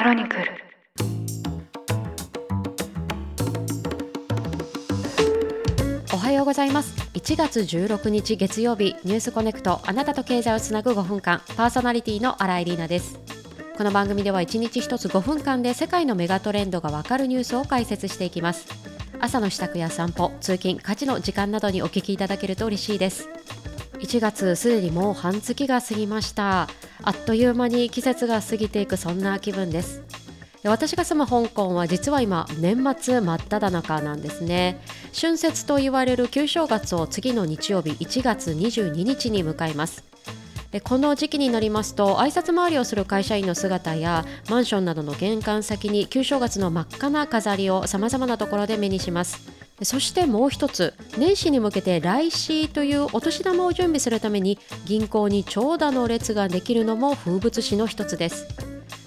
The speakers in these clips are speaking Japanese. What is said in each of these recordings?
クロニクル。おはようございます。1月16日月曜日ニュースコネクトあなたと経済をつなぐ5分間パーソナリティの新井里奈です。この番組では1日1つ5分間で世界のメガトレンドがわかるニュースを解説していきます。朝の支度や散歩通勤家事の時間などにお聞きいただけると嬉しいです。1月すでにもう半月が過ぎました。あっという間に季節が過ぎていくそんな気分です。私が住む香港は実は今年末真っ只中なんですね。春節と言われる旧正月を次の日曜日1月22日に迎えます。この時期になりますと挨拶回りをする会社員の姿やマンションなどの玄関先に旧正月の真っ赤な飾りをさまざまなところで目にします。そしてもう一つ年始に向けて来市というお年玉を準備するために銀行に長蛇の列ができるのも風物詩の一つです。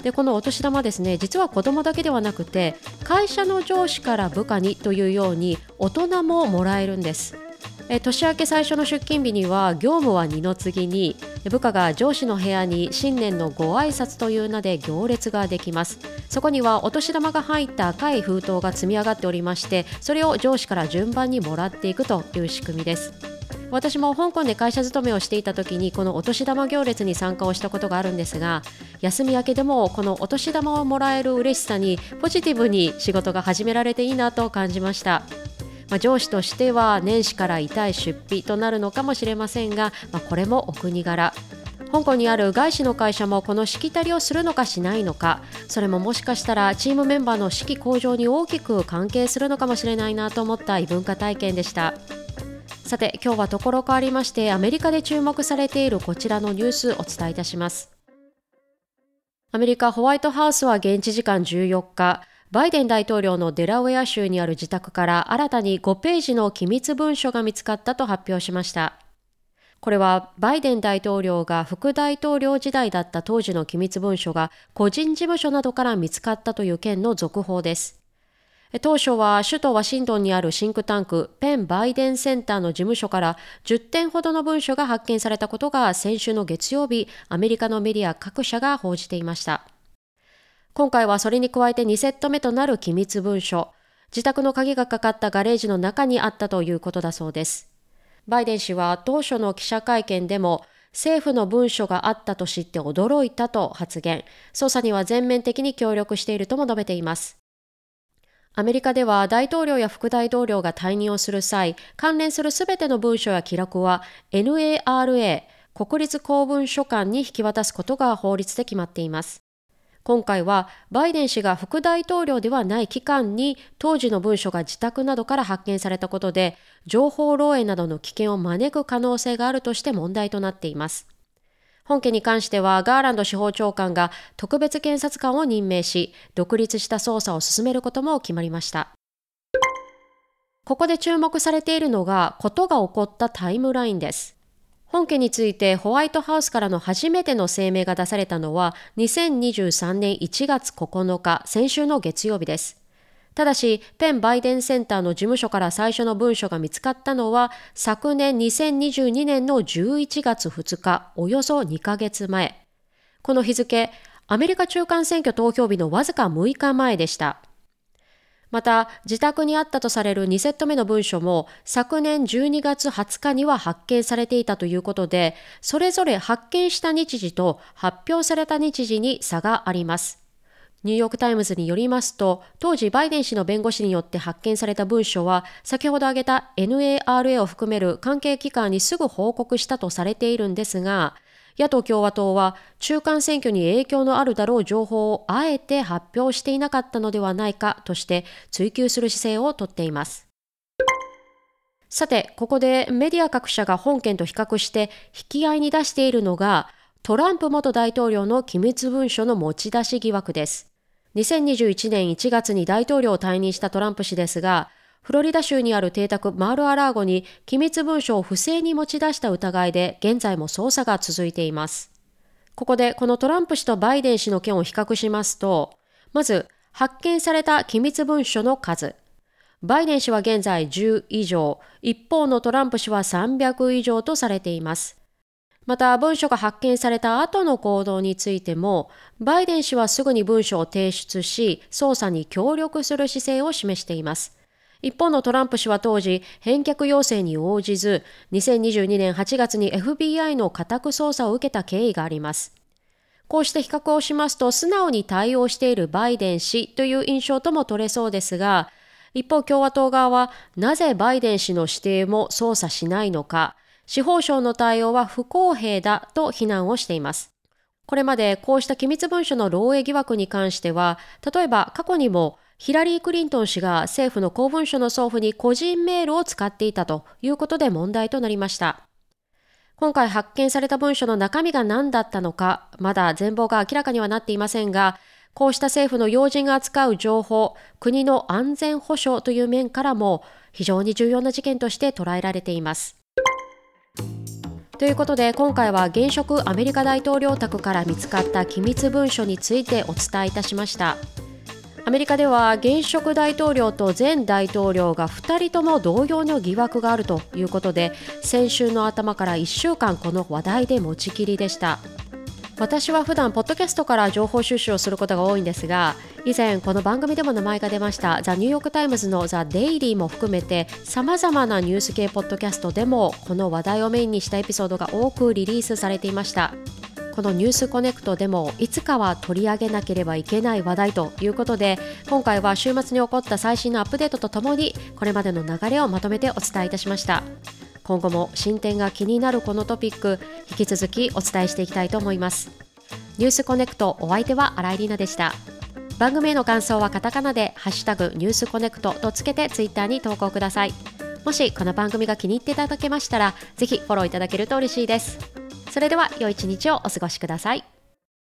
でこのお年玉ですね実は子供だけではなくて会社の上司から部下にというように大人ももらえるんです。え年明け最初の出勤日には業務は二の次に部下が上司の部屋に新年のご挨拶という名で行列ができます。そこにはお年玉が入った赤い封筒が積み上がっておりましてそれを上司から順番にもらっていくという仕組みです。私も香港で会社勤めをしていた時にこのお年玉行列に参加をしたことがあるんですが休み明けでもこのお年玉をもらえる嬉しさにポジティブに仕事が始められていいなと感じました。まあ、上司としては年始から痛い出費となるのかもしれませんが、まあ、これもお国柄。香港にある外資の会社もこのしきたりをするのかしないのか。それももしかしたらチームメンバーの士気向上に大きく関係するのかもしれないなと思った異文化体験でした。さて今日はところ変わりましてアメリカで注目されているこちらのニュースお伝えいたします。アメリカホワイトハウスは現地時間14日バイデン大統領のデラウェア州にある自宅から新たに5ページの機密文書が見つかったと発表しました。これはバイデン大統領が副大統領時代だった当時の機密文書が個人事務所などから見つかったという件の続報です。当初は首都ワシントンにあるシンクタンクペン・バイデンセンターの事務所から10点ほどの文書が発見されたことが先週の月曜日アメリカのメディア各社が報じていました。今回はそれに加えて2セット目となる機密文書、自宅の鍵がかかったガレージの中にあったということだそうです。バイデン氏は当初の記者会見でも政府の文書があったと知って驚いたと発言、捜査には全面的に協力しているとも述べています。アメリカでは大統領や副大統領が退任をする際、関連するすべての文書や記録は NARA、国立公文書館に引き渡すことが法律で決まっています。今回はバイデン氏が副大統領ではない期間に当時の文書が自宅などから発見されたことで情報漏洩などの危険を招く可能性があるとして問題となっています。本件に関してはガーランド司法長官が特別検察官を任命し独立した捜査を進めることも決まりました。ここで注目されているのがことが起こったタイムラインです。本件についてホワイトハウスからの初めての声明が出されたのは2023年1月9日、先週の月曜日です。ただし、ペンバイデンセンターの事務所から最初の文書が見つかったのは昨年2022年の11月2日、およそ2ヶ月前。この日付、アメリカ中間選挙投票日のわずか6日前でした。また、自宅にあったとされる2セット目の文書も昨年12月20日には発見されていたということで、それぞれ発見した日時と発表された日時に差があります。ニューヨークタイムズによりますと、当時バイデン氏の弁護士によって発見された文書は、先ほど挙げた NARA を含める関係機関にすぐ報告したとされているんですが、野党共和党は中間選挙に影響のあるだろう情報をあえて発表していなかったのではないかとして追及する姿勢をとっています。さて、ここでメディア各社が本件と比較して引き合いに出しているのがトランプ元大統領の機密文書の持ち出し疑惑です。2021年1月に大統領を退任したトランプ氏ですが、フロリダ州にある邸宅マール・ア・ラーゴに機密文書を不正に持ち出した疑いで現在も捜査が続いています。ここでこのトランプ氏とバイデン氏の件を比較しますと、まず発見された機密文書の数。バイデン氏は現在10以上、一方のトランプ氏は300以上とされています。また文書が発見された後の行動についても、バイデン氏はすぐに文書を提出し、捜査に協力する姿勢を示しています。一方のトランプ氏は当時、返却要請に応じず、2022年8月に FBI の家宅捜査を受けた経緯があります。こうして比較をしますと、素直に対応しているバイデン氏という印象とも取れそうですが、一方共和党側は、なぜバイデン氏の指定も捜査しないのか、司法省の対応は不公平だと非難をしています。これまでこうした機密文書の漏洩疑惑に関しては、例えば過去にもヒラリー・クリントン氏が政府の公文書の送付に個人メールを使っていたということで問題となりました。今回発見された文書の中身が何だったのか、まだ全貌が明らかにはなっていませんが、こうした政府の要人が扱う情報、国の安全保障という面からも非常に重要な事件として捉えられています。ということで今回は現職アメリカ大統領宅から見つかった機密文書についてお伝えいたしました。アメリカでは現職大統領と前大統領が2人とも同様の疑惑があるということで先週の頭から1週間この話題で持ちきりでした。私は普段ポッドキャストから情報収集をすることが多いんですが以前この番組でも名前が出ましたザ・ニューヨーク・タイムズのザ・デイリーも含めてさまざまなニュース系ポッドキャストでもこの話題をメインにしたエピソードが多くリリースされていました。このニュースコネクトでもいつかは取り上げなければいけない話題ということで今回は週末に起こった最新のアップデートとともにこれまでの流れをまとめてお伝えいたしました。今後も進展が気になるこのトピック引き続きお伝えしていきたいと思います。ニュースコネクトお相手は新井里奈でした。番組への感想はカタカナでハッシュタグニュースコネクトとつけてツイッターに投稿ください。もしこの番組が気に入っていただけましたらぜひフォローいただけると嬉しいです。それでは良い一日をお過ごしください。